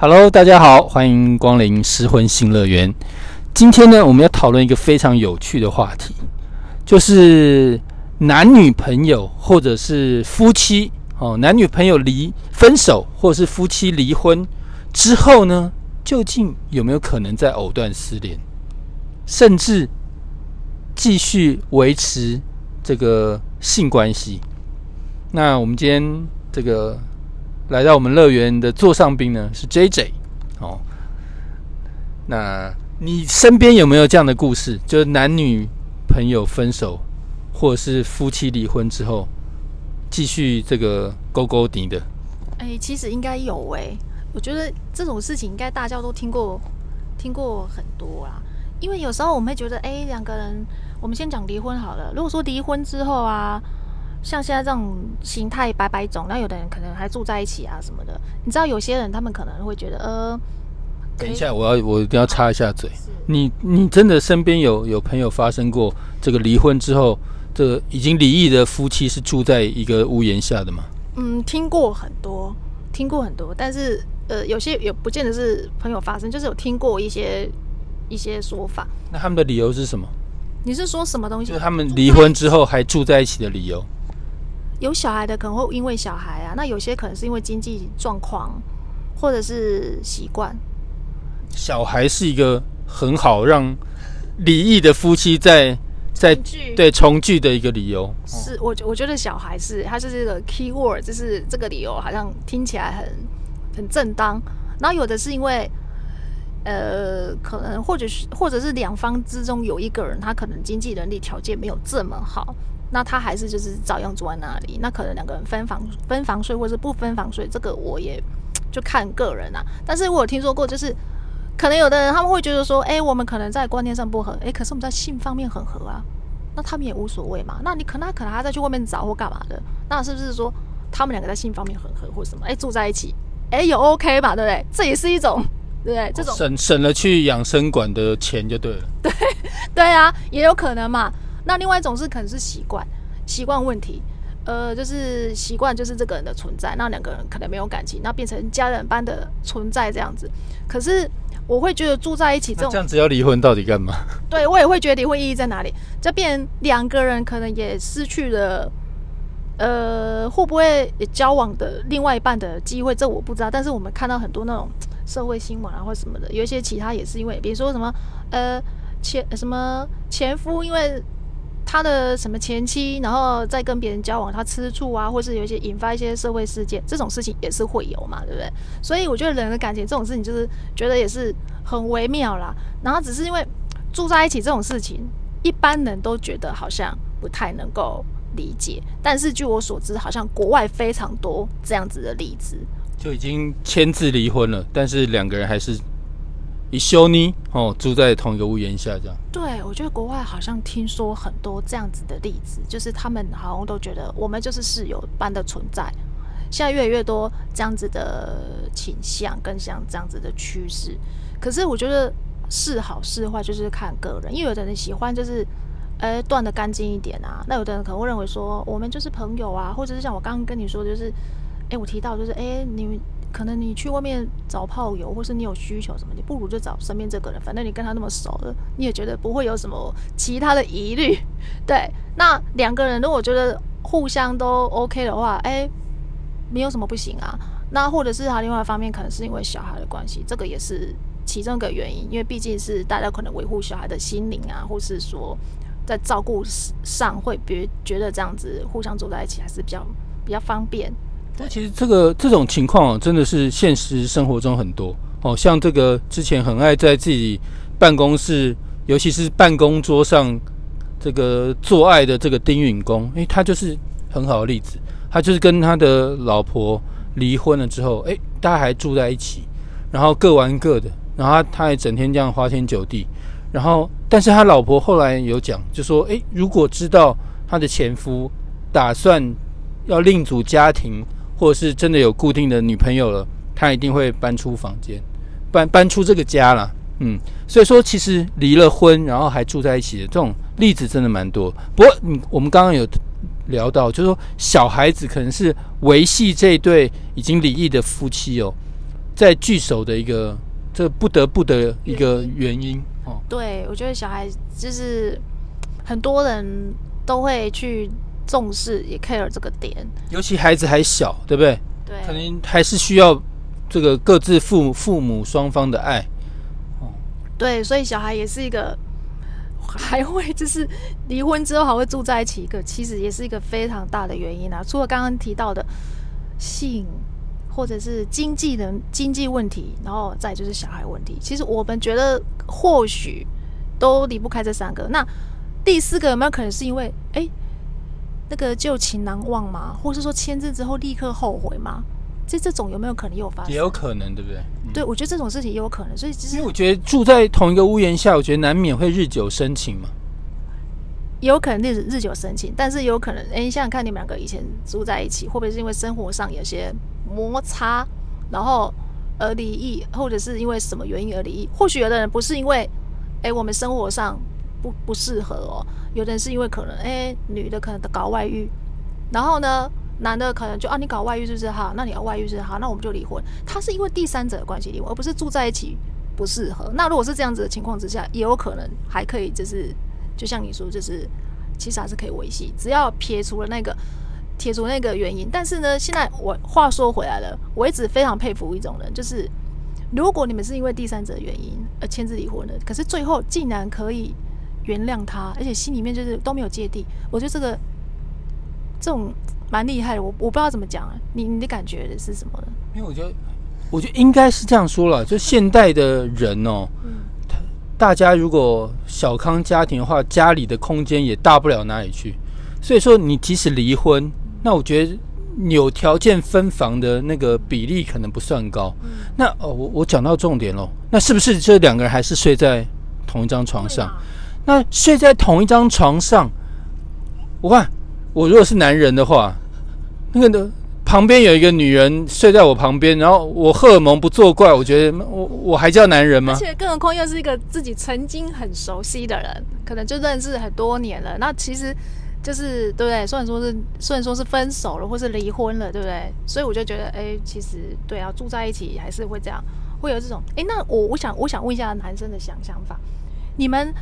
Hello，大家好，欢迎光临失婚新乐园。今天呢，我们要讨论一个非常有趣的话题，就是男女朋友或者是夫妻哦，男女朋友离分手或者是夫妻离婚之后呢，究竟有没有可能再藕断丝连，甚至继续维持这个性关系？那我们今天这个。来到我们乐园的座上宾呢是 J J，哦，那你身边有没有这样的故事？就是男女朋友分手，或者是夫妻离婚之后，继续这个勾勾底的？哎，其实应该有哎，我觉得这种事情应该大家都听过，听过很多啦。因为有时候我们会觉得，哎，两个人，我们先讲离婚好了。如果说离婚之后啊。像现在这种形态百百种，那有的人可能还住在一起啊什么的。你知道有些人他们可能会觉得，呃，等一下，我要我一定要插一下嘴。你你真的身边有有朋友发生过这个离婚之后，这个已经离异的夫妻是住在一个屋檐下的吗？嗯，听过很多，听过很多，但是呃，有些也不见得是朋友发生，就是有听过一些一些说法。那他们的理由是什么？你是说什么东西？就是他们离婚之后还住在一起的理由。有小孩的可能会因为小孩啊，那有些可能是因为经济状况，或者是习惯。小孩是一个很好让离异的夫妻在在对重聚的一个理由。是我我觉得小孩是它是这个 key word，就是这个理由好像听起来很很正当。然后有的是因为呃，可能或者是或者是两方之中有一个人他可能经济能力条件没有这么好。那他还是就是照样住在那里，那可能两个人分房分房睡，或者是不分房睡，这个我也就看个人啊。但是我有听说过，就是可能有的人他们会觉得说，哎，我们可能在观念上不合，哎，可是我们在性方面很合啊，那他们也无所谓嘛。那你可能可能还再去外面找或干嘛的，那是不是说他们两个在性方面很合或什么？哎，住在一起，哎，有 OK 吧？对不对？这也是一种，对不对？这种省省了去养生馆的钱就对了。对对啊，也有可能嘛。那另外一种是可能是习惯，习惯问题，呃，就是习惯就是这个人的存在，那两个人可能没有感情，那变成家人般的存在这样子。可是我会觉得住在一起这种这样子要离婚到底干嘛？对 我也会觉得离婚意义在哪里？这变两个人可能也失去了，呃，会不会交往的另外一半的机会？这我不知道。但是我们看到很多那种社会新闻啊或什么的，有一些其他也是因为，比如说什么呃前什么前夫因为。他的什么前妻，然后再跟别人交往，他吃醋啊，或是有一些引发一些社会事件，这种事情也是会有嘛，对不对？所以我觉得人的感情这种事情，就是觉得也是很微妙啦。然后只是因为住在一起这种事情，一般人都觉得好像不太能够理解。但是据我所知，好像国外非常多这样子的例子，就已经签字离婚了，但是两个人还是。一休呢哦，住在同一个屋檐下，这样。对，我觉得国外好像听说很多这样子的例子，就是他们好像都觉得我们就是室友般的存在。现在越来越多这样子的倾向，跟像这样子的趋势。可是我觉得是好是坏，就是看个人。因为有的人喜欢就是，呃，断的干净一点啊。那有的人可能会认为说，我们就是朋友啊，或者是像我刚刚跟你说，就是，哎，我提到就是，哎，你们。可能你去外面找炮友，或是你有需求什么，你不如就找身边这个人。反正你跟他那么熟了，你也觉得不会有什么其他的疑虑。对，那两个人如果觉得互相都 OK 的话，哎，没有什么不行啊。那或者是他另外一方面，可能是因为小孩的关系，这个也是其中一个原因。因为毕竟是大家可能维护小孩的心灵啊，或是说在照顾上会别觉得这样子互相住在一起还是比较比较方便。但其实这个这种情况真的是现实生活中很多哦，像这个之前很爱在自己办公室，尤其是办公桌上这个做爱的这个丁允恭，诶，他就是很好的例子。他就是跟他的老婆离婚了之后，诶，大家还住在一起，然后各玩各的，然后他他也整天这样花天酒地，然后但是他老婆后来有讲，就说，诶，如果知道他的前夫打算要另组家庭。或者是真的有固定的女朋友了，他一定会搬出房间，搬搬出这个家了。嗯，所以说其实离了婚然后还住在一起的这种例子真的蛮多。不过，你我们刚刚有聊到，就是说小孩子可能是维系这对已经离异的夫妻哦，在聚首的一个这不得不的一个原因哦。对，我觉得小孩就是很多人都会去重视也 care 这个点，尤其孩子还小，对不对？对，可能还是需要这个各自父父母双方的爱。哦对，所以小孩也是一个还会就是离婚之后还会住在一起，一个其实也是一个非常大的原因啊。除了刚刚提到的性或者是经济的经济问题，然后再就是小孩问题，其实我们觉得或许都离不开这三个。那第四个有没有可能是因为哎那个旧情难忘吗？或是说签字之后立刻后悔吗？这这种有没有可能有发生？也有可能，对不对？对，我觉得这种事情也有可能。所以其实因为我觉得住在同一个屋檐下，我觉得难免会日久生情嘛。也有可能日日久生情，但是也有可能，哎，想想看，你们两个以前住在一起，会不会是因为生活上有些摩擦，然后而离异，或者是因为什么原因而离异？或许有的人不是因为，哎，我们生活上不不适合哦，有的人是因为可能，哎，女的可能搞外遇，然后呢？男的可能就啊，你搞外遇是不是哈？那你要外遇是好，那我们就离婚。他是因为第三者的关系离婚，而不是住在一起不适合。那如果是这样子的情况之下，也有可能还可以，就是就像你说，就是其实还是可以维系，只要撇除了那个撇除那个原因。但是呢，现在我话说回来了，我一直非常佩服一种人，就是如果你们是因为第三者原因而签字离婚的，可是最后竟然可以原谅他，而且心里面就是都没有芥蒂，我觉得这个这种。蛮厉害的，我我不知道怎么讲啊，你你的感觉是什么？因为我觉得，我觉得应该是这样说了，就现代的人哦，嗯，大家如果小康家庭的话，家里的空间也大不了哪里去，所以说你即使离婚，那我觉得有条件分房的那个比例可能不算高。那哦，我我讲到重点喽，那是不是这两个人还是睡在同一张床上？那睡在同一张床上，我看。我如果是男人的话，那个的旁边有一个女人睡在我旁边，然后我荷尔蒙不作怪，我觉得我我还叫男人吗？而且更何况又是一个自己曾经很熟悉的人，可能就认识很多年了。那其实就是对不对？虽然说是虽然说是分手了或是离婚了，对不对？所以我就觉得，哎，其实对啊，住在一起还是会这样，会有这种。哎，那我我想我想问一下男生的想想法，你们。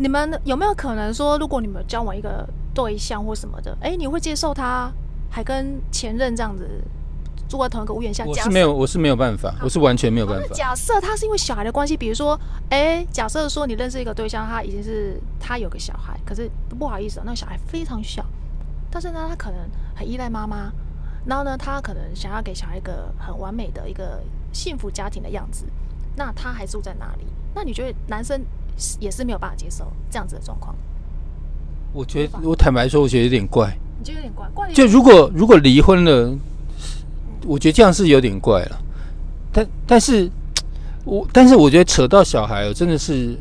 你们有没有可能说，如果你们交往一个对象或什么的，哎，你会接受他还跟前任这样子住在同一个屋檐下？我是没有，我是没有办法，我是完全没有办法。假设他是因为小孩的关系，比如说，哎，假设说你认识一个对象，他已经是他有个小孩，可是不好意思，那个小孩非常小，但是呢，他可能很依赖妈妈，然后呢，他可能想要给小孩一个很完美的一个幸福家庭的样子，那他还住在哪里？那你觉得男生？也是没有办法接受这样子的状况。我觉得，我坦白说，我觉得有点怪。你觉得有点怪？怪就如果如果离婚了，我觉得这样是有点怪了。但但是，我但是我觉得扯到小孩，真的是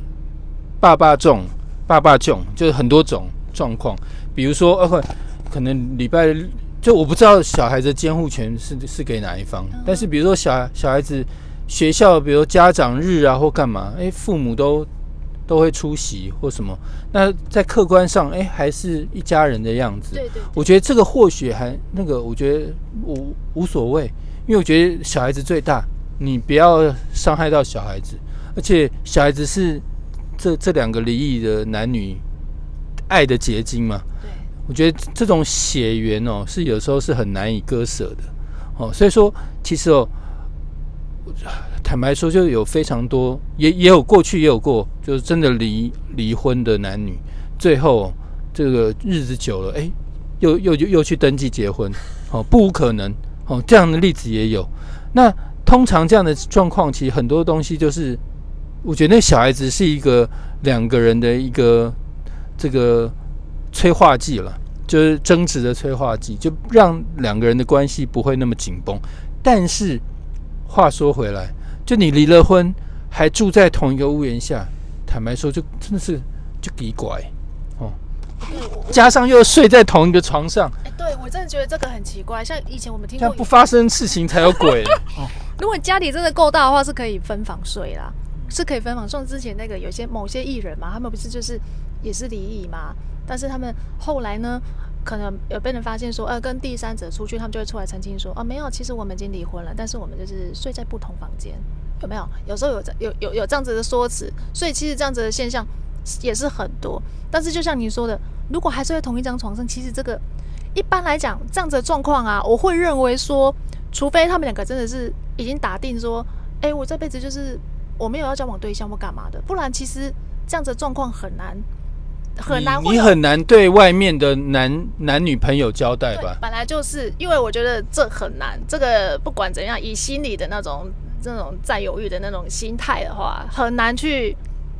爸爸重，爸爸重，就是很多种状况。比如说，呃，可能礼拜就我不知道小孩的监护权是是给哪一方。但是，比如说小小孩子学校，比如家长日啊，或干嘛，哎，父母都。都会出席或什么，那在客观上，哎，还是一家人的样子。对对，我觉得这个或许还那个，我觉得无无所谓，因为我觉得小孩子最大，你不要伤害到小孩子，而且小孩子是这这两个离异的男女爱的结晶嘛。对，我觉得这种血缘哦，是有时候是很难以割舍的哦。所以说，其实哦。坦白说，就有非常多，也也有过去也有过，就是真的离离婚的男女，最后这个日子久了，哎，又又又去登记结婚，哦，不无可能，哦，这样的例子也有。那通常这样的状况，其实很多东西就是，我觉得那小孩子是一个两个人的一个这个催化剂了，就是争执的催化剂，就让两个人的关系不会那么紧绷。但是话说回来。就你离了婚，还住在同一个屋檐下，坦白说，就真的是就奇怪哦。加上又睡在同一个床上，哎，对我真的觉得这个很奇怪。像以前我们听过，不发生事情才有鬼 哦。如果家里真的够大的话，是可以分房睡啦，是可以分房。像之前那个有些某些艺人嘛，他们不是就是也是离异嘛，但是他们后来呢，可能有被人发现说，呃，跟第三者出去，他们就会出来澄清说，啊，没有，其实我们已经离婚了，但是我们就是睡在不同房间，有没有？有时候有这有有有这样子的说辞，所以其实这样子的现象也是很多。但是就像你说的，如果还是在同一张床上，其实这个一般来讲这样子的状况啊，我会认为说，除非他们两个真的是已经打定说，哎，我这辈子就是我没有要交往对象或干嘛的，不然其实这样子的状况很难。很难，你很难对外面的男男女朋友交代吧？本来就是因为我觉得这很难，这个不管怎样，以心里的那种这种占有欲的那种心态的话，很难去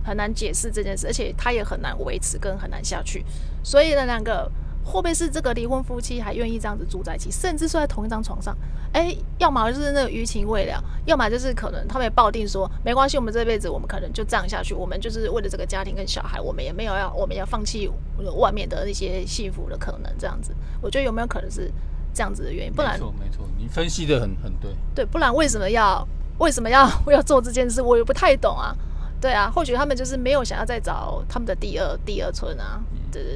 很难解释这件事，而且他也很难维持跟很难下去，所以呢，两个。会不会是这个离婚夫妻还愿意这样子住在一起，甚至睡在同一张床上？哎，要么就是那个余情未了，要么就是可能他们也抱定说没关系，我们这辈子我们可能就这样下去，我们就是为了这个家庭跟小孩，我们也没有要我们要放弃外面的那些幸福的可能，这样子，我觉得有没有可能是这样子的原因？不然，没错，没错，你分析的很很对。对，不然为什么要为什么要 要做这件事？我也不太懂啊。对啊，或许他们就是没有想要再找他们的第二第二春啊。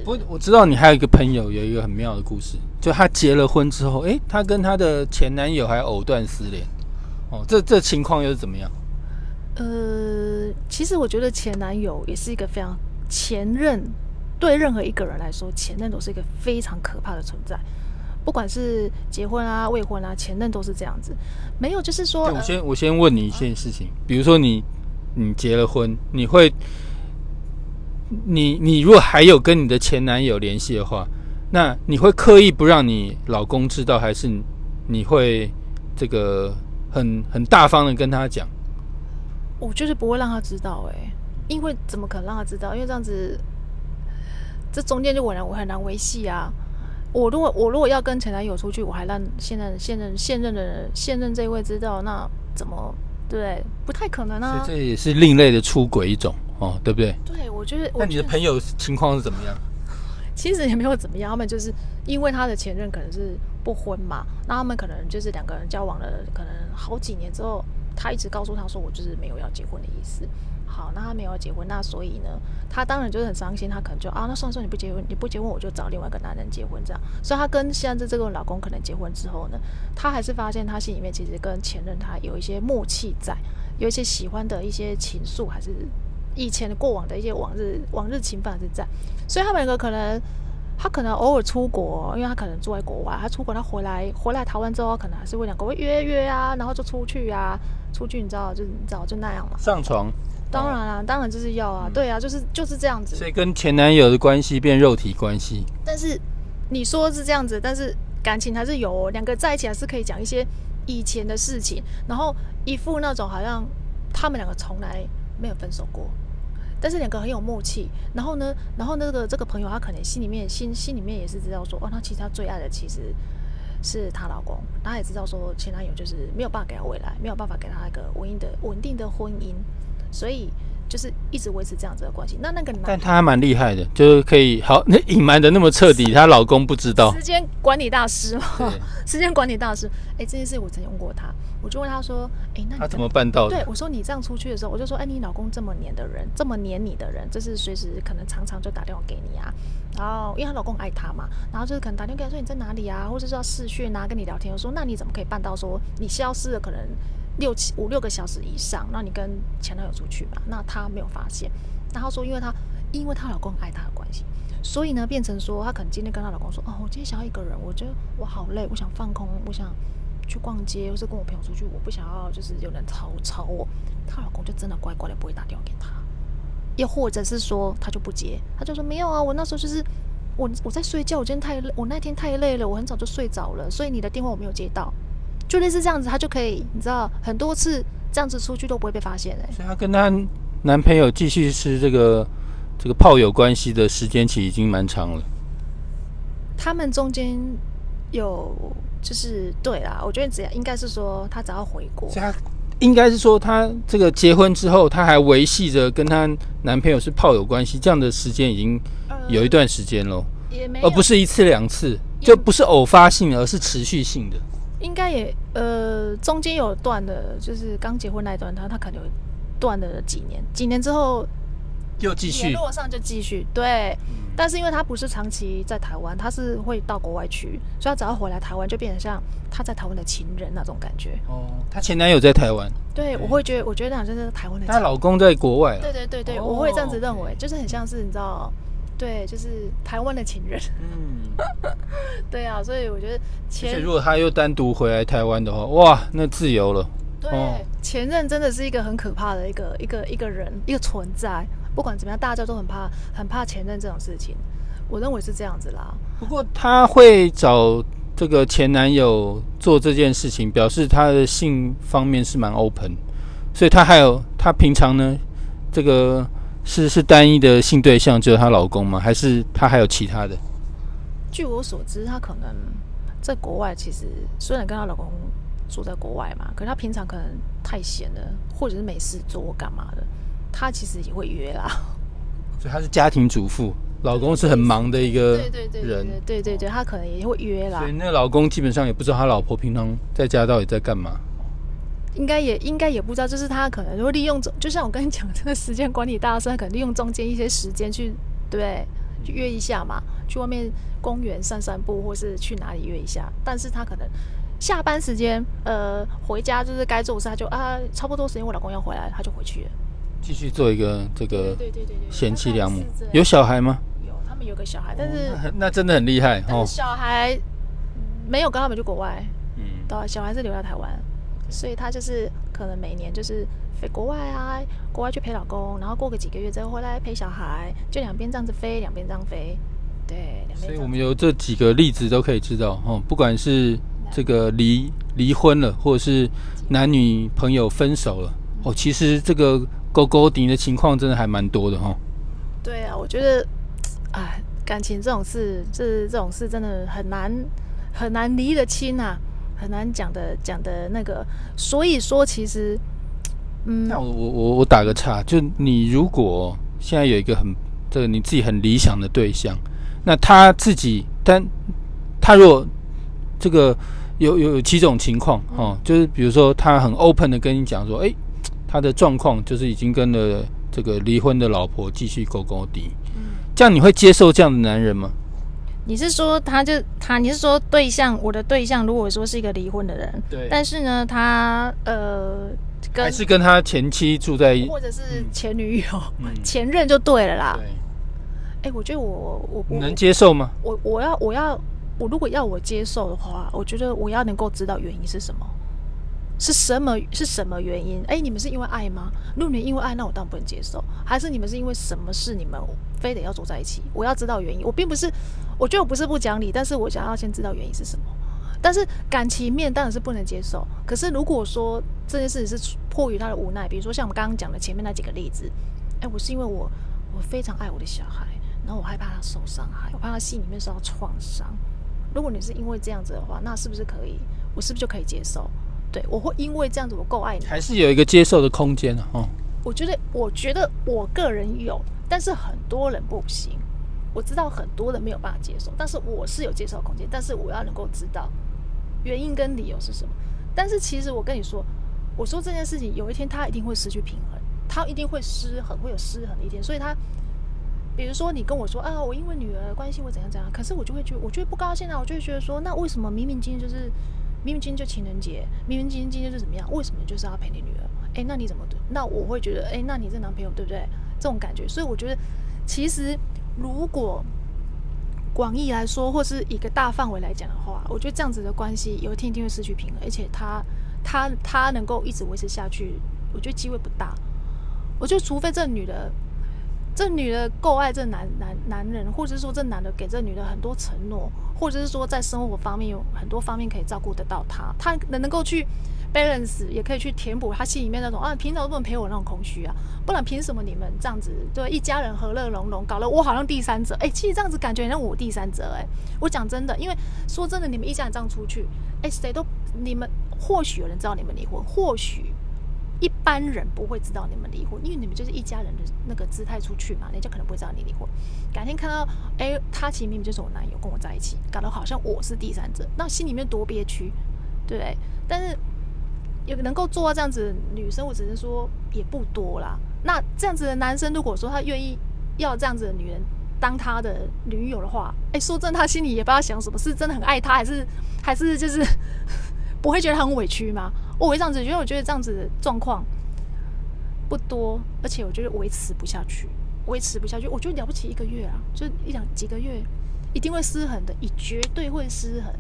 不，我知道你还有一个朋友有一个很妙的故事，就她结了婚之后，哎，她跟她的前男友还藕断丝连，哦，这这情况又是怎么样？呃，其实我觉得前男友也是一个非常前任，对任何一个人来说，前任都是一个非常可怕的存在，不管是结婚啊、未婚啊，前任都是这样子。没有，就是说，我先我先问你一件事情，比如说你你结了婚，你会。你你如果还有跟你的前男友联系的话，那你会刻意不让你老公知道，还是你会这个很很大方的跟他讲？我就是不会让他知道，哎，因为怎么可能让他知道？因为这样子，这中间就我难我很难维系啊。我如果我如果要跟前男友出去，我还让现任现任现任的人现任这一位知道，那怎么对？不太可能啊。这也是另类的出轨一种。哦，对不对？对，我觉得。那你的朋友情况是怎么样？其实也没有怎么样，他们就是因为他的前任可能是不婚嘛，那他们可能就是两个人交往了可能好几年之后，他一直告诉他说我就是没有要结婚的意思。好，那他没有要结婚，那所以呢，他当然就是很伤心，他可能就啊，那算了算了，你不结婚，你不结婚，我就找另外一个男人结婚这样。所以他跟现在这个老公可能结婚之后呢，他还是发现他心里面其实跟前任他有一些默契在，有一些喜欢的一些情愫还是。以前的过往的一些往日往日情分还是在，所以他们两个可能，他可能偶尔出国，因为他可能住在国外，他出国他回来回来台湾之后，可能还是会两个会约约啊，然后就出去啊，出去你知道就你知道就那样嘛。上床？当然啦，当然就是要啊，对啊，就是就是这样子。所以跟前男友的关系变肉体关系。但是你说是这样子，但是感情还是有，两个在一起还是可以讲一些以前的事情，然后一副那种好像他们两个从来。没有分手过，但是两个很有默契。然后呢，然后那个这个朋友，他可能心里面心心里面也是知道说，哦，他其实他最爱的其实是她老公。他也知道说前男友就是没有办法给她未来，没有办法给她一个稳定的稳定的婚姻，所以。就是一直维持这样子的关系。那那个男，但他还蛮厉害的，就是可以好那隐瞒的那么彻底，她老公不知道。时间管理大师嘛，时间管理大师。哎，这件事我曾用过他，我就问他说：“哎，那他怎么办到的？”对我说：“你这样出去的时候，我就说：哎，你老公这么黏的人，这么黏你的人，就是随时可能常常就打电话给你啊。然后因为她老公爱她嘛，然后就是可能打电话给她说你在哪里啊，或者是要视讯啊，跟你聊天。我说：那你怎么可以办到说你消失了？可能。”六七五六个小时以上，那你跟前男友出去嘛？那他没有发现，那他说，因为他因为她老公爱她的关系，所以呢，变成说，她可能今天跟她老公说，哦，我今天想要一个人，我觉得我好累，我想放空，我想去逛街，或是跟我朋友出去，我不想要就是有人吵吵我。她老公就真的乖乖的不会打电话给她，又或者是说他就不接，他就说没有啊，我那时候就是我我在睡觉，我今天太累，我那天太累了，我很早就睡着了，所以你的电话我没有接到。就类似这样子，她就可以，你知道，很多次这样子出去都不会被发现哎。所以她跟她男朋友继续是这个这个炮友关系的时间期已经蛮长了。他们中间有就是对啦，我觉得只要应该是说她只要回国，她应该是说她这个结婚之后，她还维系着跟她男朋友是炮友关系，这样的时间已经有一段时间喽，而不是一次两次，就不是偶发性，而是持续性的。应该也呃，中间有断的，就是刚结婚那一段，他他可能有断了几年，几年之后又继续联络上就继续对。嗯但是因为他不是长期在台湾，他是会到国外去，所以他只要回来台湾，就变成像他在台湾的情人那种感觉。哦，她前男友在台湾，对，我会觉得，我觉得那像是台湾的情她老公在国外啊对。对对对，哦我会这样子认为，就是很像是你知道，对，就是台湾的情人。嗯，对啊，所以我觉得而且前如果他又单独回来台湾的话，哇，那自由了。对、哦前任真的是一个很可怕的一个一个一个人一个存在。不管怎么样，大家都很怕很怕前任这种事情。我认为是这样子啦。不过她会找这个前男友做这件事情，表示她的性方面是蛮 open，所以她还有她平常呢，这个是是单一的性对象，只有她老公吗？还是她还有其他的？据我所知，她可能在国外，其实虽然跟她老公住在国外嘛，可是她平常可能太闲了，或者是没事做或干嘛的，她其实也会约啦。所以她是家庭主妇，老公是很忙的一个对对对对人，对对对对，她可能也会约啦所以。那个老公基本上也不知道他老婆平常在家到底在干嘛。应该也应该也不知道，就是他可能会利用中，就像我跟你讲，这个时间管理大师，他可能利用中间一些时间去，对？去约一下嘛，去外面公园散散步，或是去哪里约一下。但是他可能下班时间，呃，回家就是该做的事，他就啊，差不多时间我老公要回来，他就回去了。继续做一个这个对对对对，贤妻良母有小孩吗？有，他们有个小孩，但是、哦那那真的很厉害哦但是。小孩没有跟他们去国外，嗯，对啊，小孩是留在台湾，所以她就是可能每年就是飞国外啊，国外去陪老公，然后过个几个月之后回来陪小孩，就两边这样子飞，两边这样飞，对，两边所以我们有这几个例子都可以知道哦，不管是这个离离婚了，或者是男女朋友分手了，哦，其实这个勾勾顶的情况真的还蛮多的哈。对啊，我觉得，哎，感情这种事，这这种事真的很难很难离得清啊，很难讲的讲的那个，所以说其实，嗯，那我我我我打个岔，就你如果现在有一个很这个你自己很理想的对象，那他自己，但他如果这个有有有几种情况哦，就是比如说他很 open 的跟你讲说，诶，他的状况就是已经跟了这个离婚的老婆继续勾勾底，这样你会接受这样的男人吗？你是说他就他，你是说对象，我的对象如果说是一个离婚的人，对但是呢，他呃跟还是跟他前妻住在一？或者是前女友、嗯前任就对了啦。对，哎、我觉得我我我你能接受吗？我我要我要我如果要我接受的话，我觉得我要能够知道原因是什么，是什么是什么原因？哎、你们是因为爱吗？如果你因为爱，那我当然不能接受。还是你们是因为什么事你们非得要走在一起？我要知道原因。我并不是，我觉得我不是不讲理，但是我想要先知道原因是什么。但是感情面当然是不能接受。可是如果说这件事情是迫于他的无奈，比如说像我们刚刚讲的前面那几个例子，哎，我是因为我我非常爱我的小孩，然后我害怕他受伤害，我怕他心里面受到创伤。如果你是因为这样子的话，那是不是可以？我是不是就可以接受？对我会因为这样子我够爱你，还是有一个接受的空间的哦。我觉得，我觉得我个人有，但是很多人不行。我知道很多人没有办法接受，但是我是有接受空间，但是我要能够知道原因跟理由是什么。但是其实我跟你说，我说这件事情有一天他一定会失去平衡，他一定会失衡，会有失衡的一天。所以他，比如说你跟我说啊，我因为女儿的关系我怎样怎样，可是我就会觉得，我就会不高兴啊，我就会觉得说，那为什么明明今天就是明明今天就情人节，明明今天今天就怎么样，为什么就是要陪你女儿？哎，那你怎么？那我会觉得，哎，那你这男朋友对不对？这种感觉，所以我觉得，其实如果广义来说，或是一个大范围来讲的话，我觉得这样子的关系有一天一定会失去平衡，而且他他他能够一直维持下去，我觉得机会不大。我觉得除非这女的，这女的够爱这男男男人，或者是说这男的给这女的很多承诺，或者是说在生活方面有很多方面可以照顾得到她，她能能够去 balance，也可以去填补她心里面那种啊，平常都不能陪我那种空虚啊，不然凭什么你们这样子对一家人和乐融融，搞得我好像第三者？哎、其实这样子感觉很像我第三者哎、我讲真的，因为说真的，你们一家人这样出去，哎、谁都你们或许有人知道你们离婚，或许。一般人不会知道你们离婚，因为你们就是一家人的那个姿态出去嘛，人家可能不会知道你离婚。改天看到，哎，他其实明明就是我男友，跟我在一起，搞得好像我是第三者，那心里面多憋屈，对？但是有能够做到这样子的女生，我只能说也不多啦。那这样子的男生，如果说他愿意要这样子的女人当他的女友的话，哎，说真的，他心里也不知道想什么，是真的很爱她，还是还是就是 不会觉得很委屈吗？我会这样子，因为我觉得这样子的状况不多，而且我觉得维持不下去，维持不下去，我觉得了不起一个月啊，就一两几个月，一定会失衡的，你绝对会失衡。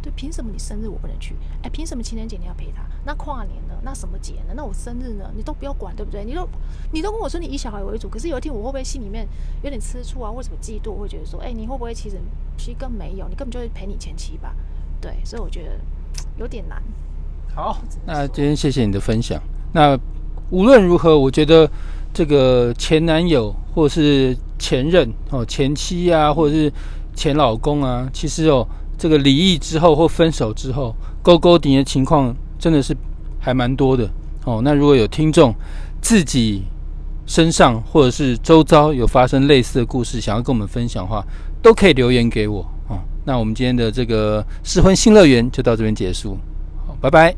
对，凭什么你生日我不能去？哎，凭什么情人节你要陪他？那跨年呢？那什么节呢？那我生日呢？你都不要管，对不对？你都你都跟我说你以小孩为主，可是有一天我会不会心里面有点吃醋啊，或什么嫉妒？会觉得说，哎，你会不会其实其实更没有，你根本就是陪你前妻吧？对，所以我觉得有点难。好，那今天谢谢你的分享。那无论如何，我觉得这个前男友或是前任哦，前妻啊，或者是前老公啊，其实哦。这个离异之后或分手之后，勾勾顶的情况真的是还蛮多的哦。那如果有听众自己身上或者是周遭有发生类似的故事，想要跟我们分享的话，都可以留言给我哦。那我们今天的这个失婚新乐园就到这边结束，拜拜，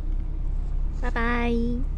拜拜。